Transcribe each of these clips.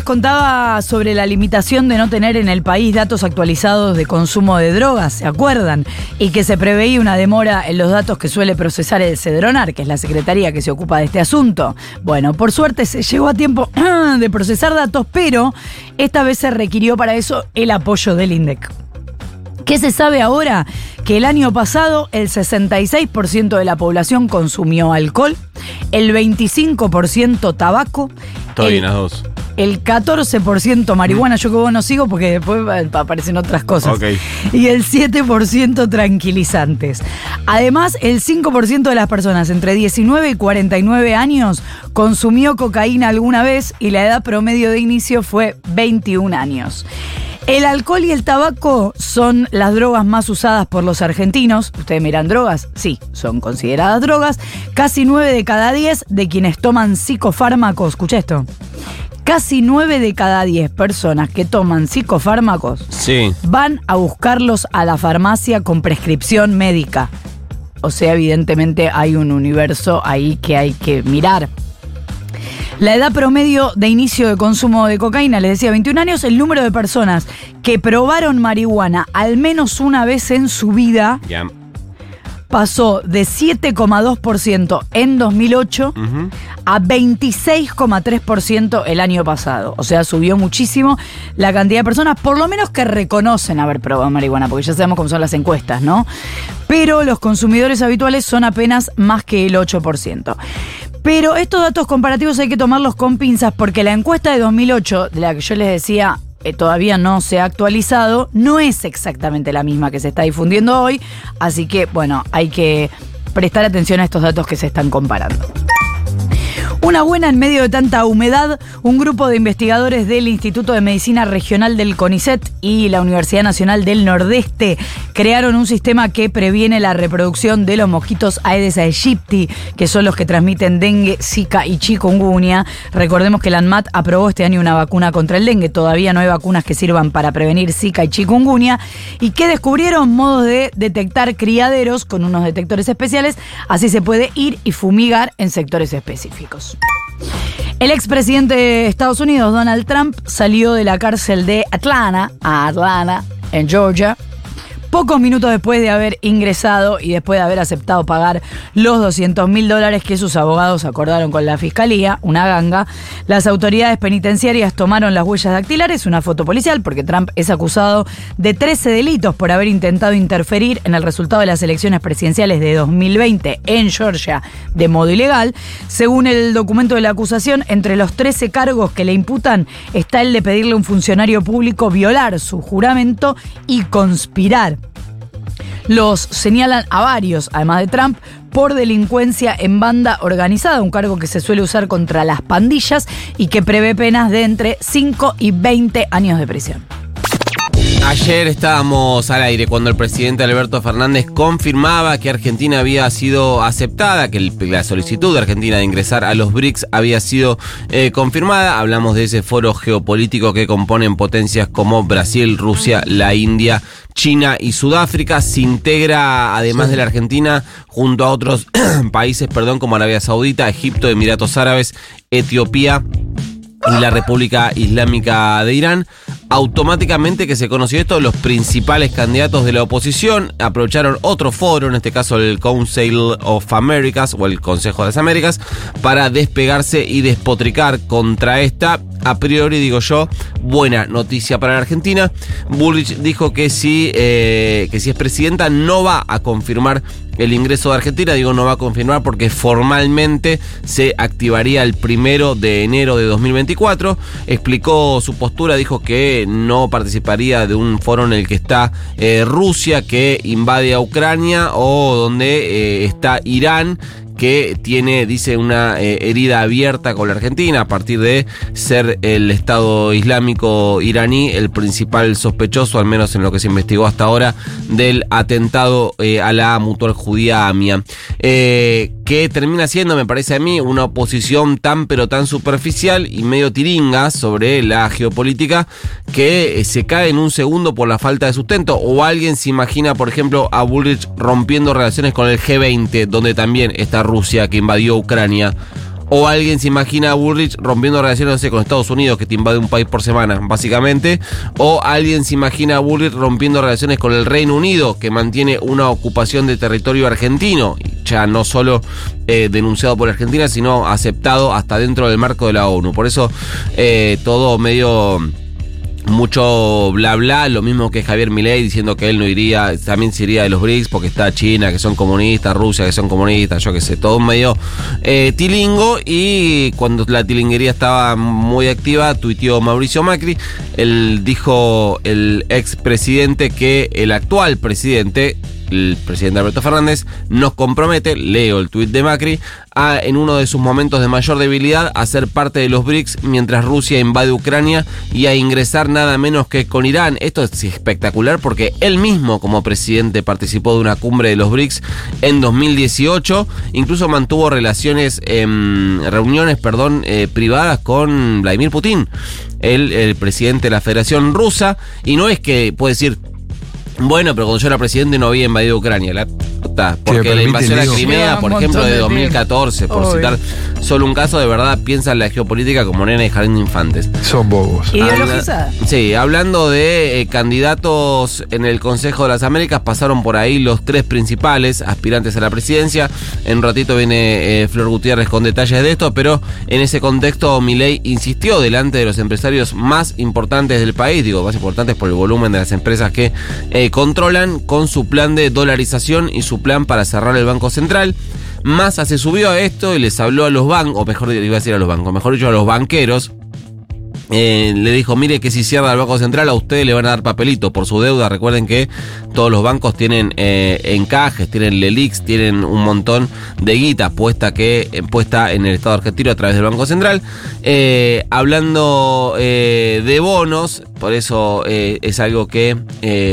Les contaba sobre la limitación de no tener en el país datos actualizados de consumo de drogas, ¿se acuerdan? Y que se preveía una demora en los datos que suele procesar el Cedronar, que es la secretaría que se ocupa de este asunto. Bueno, por suerte se llegó a tiempo de procesar datos, pero esta vez se requirió para eso el apoyo del INDEC. ¿Qué se sabe ahora? Que el año pasado el 66% de la población consumió alcohol, el 25% tabaco, bien las dos. El 14% marihuana, yo que vos no sigo porque después aparecen otras cosas. Y el 7% tranquilizantes. Además, el 5% de las personas entre 19 y 49 años consumió cocaína alguna vez y la edad promedio de inicio fue 21 años. El alcohol y el tabaco son las drogas más usadas por los argentinos. Ustedes miran drogas, sí, son consideradas drogas. Casi 9 de cada 10 de quienes toman psicofármacos, escucha esto. Casi 9 de cada 10 personas que toman psicofármacos Sí. van a buscarlos a la farmacia con prescripción médica. O sea, evidentemente hay un universo ahí que hay que mirar. La edad promedio de inicio de consumo de cocaína, les decía 21 años, el número de personas que probaron marihuana al menos una vez en su vida. Pasó de 7,2% en 2008 Ujú. a 26,3% el año pasado. O sea, subió muchísimo la cantidad de personas, por lo menos que reconocen haber probado marihuana, porque ya sabemos cómo son las encuestas, ¿no? Pero los consumidores habituales son apenas más que el 8%. Pero estos datos comparativos hay que tomarlos con pinzas porque la encuesta de 2008, de la que yo les decía eh, todavía no se ha actualizado, no es exactamente la misma que se está difundiendo hoy, así que bueno, hay que prestar atención a estos datos que se están comparando. Una buena en medio de tanta humedad, un grupo de investigadores del Instituto de Medicina Regional del CONICET y la Universidad Nacional del Nordeste crearon un sistema que previene la reproducción de los mosquitos Aedes aegypti, que son los que transmiten dengue, zika y chikungunya. Recordemos que la ANMAT aprobó este año una vacuna contra el dengue, todavía no hay vacunas que sirvan para prevenir zika y chikungunya, y que descubrieron modos de detectar criaderos con unos detectores especiales, así se puede ir y fumigar en sectores específicos. El expresidente de Estados Unidos, Donald Trump, salió de la cárcel de Atlanta, a Atlanta, en Georgia, pocos minutos después de haber ingresado y después de haber aceptado pagar los 200 mil dólares que sus abogados acordaron con la fiscalía, una ganga, las autoridades penitenciarias tomaron las huellas dactilares, una foto policial, porque Trump es acusado de 13 delitos por haber intentado interferir en el resultado de las elecciones presidenciales de 2020 en Georgia de modo ilegal. Según el documento de la acusación, entre los 13 cargos que le imputan está el de pedirle a un funcionario público violar su juramento y conspirar. Los señalan a varios, además de Trump, por delincuencia en banda organizada, un cargo que se suele usar contra las pandillas y que prevé penas de entre 5 y 20 años de prisión. Ayer estábamos al aire cuando el presidente Alberto Fernández confirmaba que Argentina había sido aceptada, que el- la solicitud de Argentina de ingresar a los BRICS había sido eh, confirmada. Hablamos de ese foro geopolítico que componen potencias como Brasil, Rusia, la India, China y Sudáfrica. Se integra, además de la Argentina, junto a otros países, perdón, como Arabia Saudita, Egipto, Emiratos Árabes, Etiopía y la República Islámica de Irán. Automáticamente que se conoció esto, los principales candidatos de la oposición aprovecharon otro foro, en este caso el Council of Americas o el Consejo de las Américas, para despegarse y despotricar contra esta, a priori digo yo, buena noticia para la Argentina. Bullrich dijo que si, eh, que si es presidenta no va a confirmar el ingreso de Argentina, digo no va a confirmar porque formalmente se activaría el primero de enero de 2024. Explicó su postura, dijo que no participaría de un foro en el que está eh, Rusia, que invade a Ucrania o donde eh, está Irán que tiene, dice, una eh, herida abierta con la Argentina a partir de ser el Estado Islámico iraní el principal sospechoso, al menos en lo que se investigó hasta ahora, del atentado eh, a la mutual judía AMIA. Eh, que termina siendo, me parece a mí, una oposición tan pero tan superficial y medio tiringa sobre la geopolítica que eh, se cae en un segundo por la falta de sustento. O alguien se imagina, por ejemplo, a Bullrich rompiendo relaciones con el G20, donde también está Rusia que invadió Ucrania. O alguien se imagina a Bullrich rompiendo relaciones no sé, con Estados Unidos, que te invade un país por semana, básicamente. O alguien se imagina a Bullrich rompiendo relaciones con el Reino Unido, que mantiene una ocupación de territorio argentino, ya no solo eh, denunciado por Argentina, sino aceptado hasta dentro del marco de la ONU. Por eso eh, todo medio mucho bla bla, lo mismo que Javier Milei diciendo que él no iría, también se iría de los BRICS porque está China, que son comunistas, Rusia, que son comunistas, yo qué sé, todo medio eh, tilingo y cuando la tilinguería estaba muy activa, tuiteó Mauricio Macri, él dijo el ex presidente que el actual presidente el presidente Alberto Fernández nos compromete, leo el tuit de Macri, a en uno de sus momentos de mayor debilidad a ser parte de los BRICS mientras Rusia invade Ucrania y a ingresar nada menos que con Irán. Esto es espectacular porque él mismo como presidente participó de una cumbre de los BRICS en 2018, incluso mantuvo relaciones, em, reuniones, perdón, eh, privadas con Vladimir Putin, el, el presidente de la Federación Rusa, y no es que puede decir bueno, pero cuando yo era presidente no había invadido Ucrania. La puta, porque la invasión a Crimea, por ejemplo, de 2014, por citar solo un caso, de verdad piensa en la geopolítica como nena y jardín de infantes. Son bobos. Ideologizada. Sí, hablando de eh, candidatos en el Consejo de las Américas, pasaron por ahí los tres principales aspirantes a la presidencia. En un ratito viene eh, Flor Gutiérrez con detalles de esto, pero en ese contexto Milei insistió delante de los empresarios más importantes del país, digo, más importantes por el volumen de las empresas que eh, controlan con su plan de dolarización y su plan para cerrar el Banco Central. Massa se subió a esto y les habló a los bancos, o mejor iba a decir a los bancos, mejor dicho a los banqueros, eh, le dijo, mire que si cierra el Banco Central a ustedes le van a dar papelito por su deuda. Recuerden que todos los bancos tienen eh, encajes, tienen Lelix, tienen un montón de guita puesta, que, eh, puesta en el Estado argentino a través del Banco Central. hablando de bonos, por eso es algo que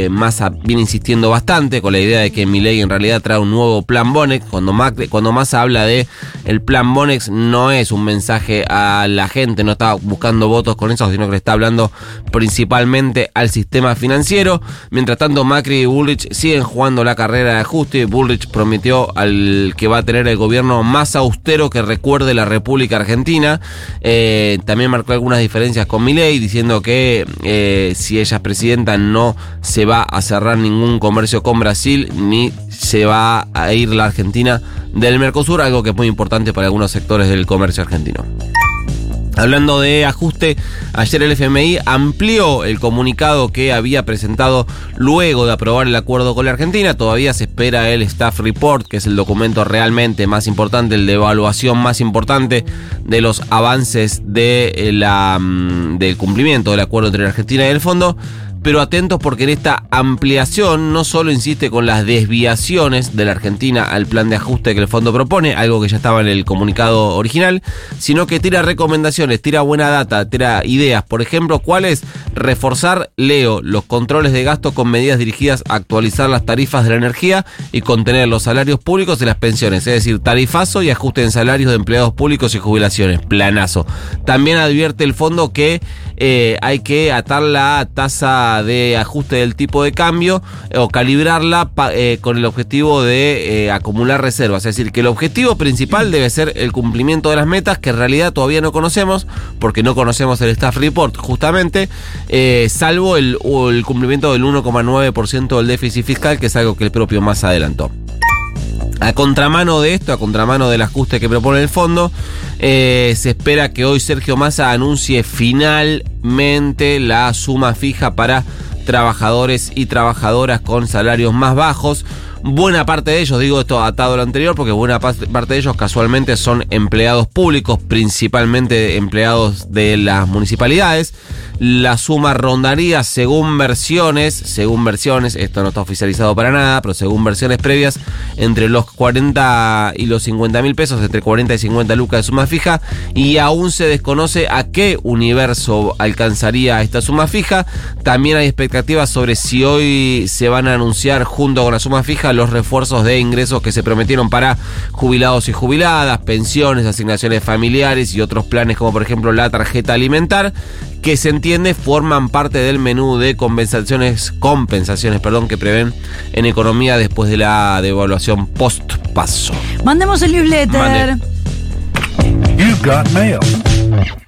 Massa viene insistiendo bastante con la idea de que ley en realidad trae un nuevo plan Bonex. Cuando, cuando Massa habla de el plan Bonex no es un mensaje a la gente, no está buscando votos con eso, sino que le está hablando principalmente al sistema financiero. Mientras tanto, Macri y Bullrich siguen jugando la carrera de ajuste. Bullrich prometió al que va a tener el gobierno más austero que recuerde la República Argentina. Eh, también marcó algunas diferencias con Milei, diciendo que eh, si ella es presidenta no se va a cerrar ningún comercio con Brasil ni se va a ir la Argentina del Mercosur, algo que es muy importante para algunos sectores del comercio argentino. Hablando de ajuste, ayer el FMI amplió el comunicado que había presentado luego de aprobar el acuerdo con la Argentina. Todavía se espera el Staff Report, que es el documento realmente más importante, el de evaluación más importante de los avances de la, mm, del cumplimiento del acuerdo entre la Argentina y el fondo pero atentos porque en esta ampliación no solo insiste con las desviaciones de la Argentina al plan de ajuste que el fondo propone, algo que ya estaba en el comunicado original, sino que tira recomendaciones, tira buena data, tira ideas. Por ejemplo, ¿cuál es? Reforzar, leo, los controles de gasto con medidas dirigidas a actualizar las tarifas de la energía y contener los salarios públicos y las pensiones, es decir, tarifazo y ajuste en salarios de empleados públicos y jubilaciones, planazo. También advierte el fondo que eh, hay que atar la tasa de ajuste del tipo de cambio eh, o calibrarla eh, con el objetivo de acumular reservas. Es decir, que el objetivo principal debe ser el cumplimiento de las metas que en realidad todavía no conocemos porque no conocemos el staff report justamente, salvo el, el cumplimiento del 1,9% del déficit fiscal que es algo que el propio más adelantó. A contramano de esto, a contramano del ajuste que propone el fondo, eh, se espera que hoy Sergio Massa anuncie finalmente la suma fija para trabajadores y trabajadoras con salarios más bajos. Buena parte de ellos, digo esto atado a lo anterior, porque buena parte de ellos casualmente son empleados públicos, principalmente empleados de las municipalidades. La suma rondaría, según versiones, según versiones, esto no está oficializado para nada, pero según versiones previas, entre los 40 y los 50 mil pesos, entre 40 y 50 lucas de suma fija, y aún se desconoce a qué universo alcanzaría esta suma fija. También hay expectativas sobre si hoy se van a anunciar junto con la suma fija fija los refuerzos de ingresos que se prometieron para jubilados y jubiladas, pensiones, asignaciones familiares y otros planes como por ejemplo la tarjeta alimentar, que se entiende forman parte del menú de compensaciones, compensaciones perdón, que prevén en economía después de la devaluación post-paso. Mandemos el newsletter. Mande. You've got mail.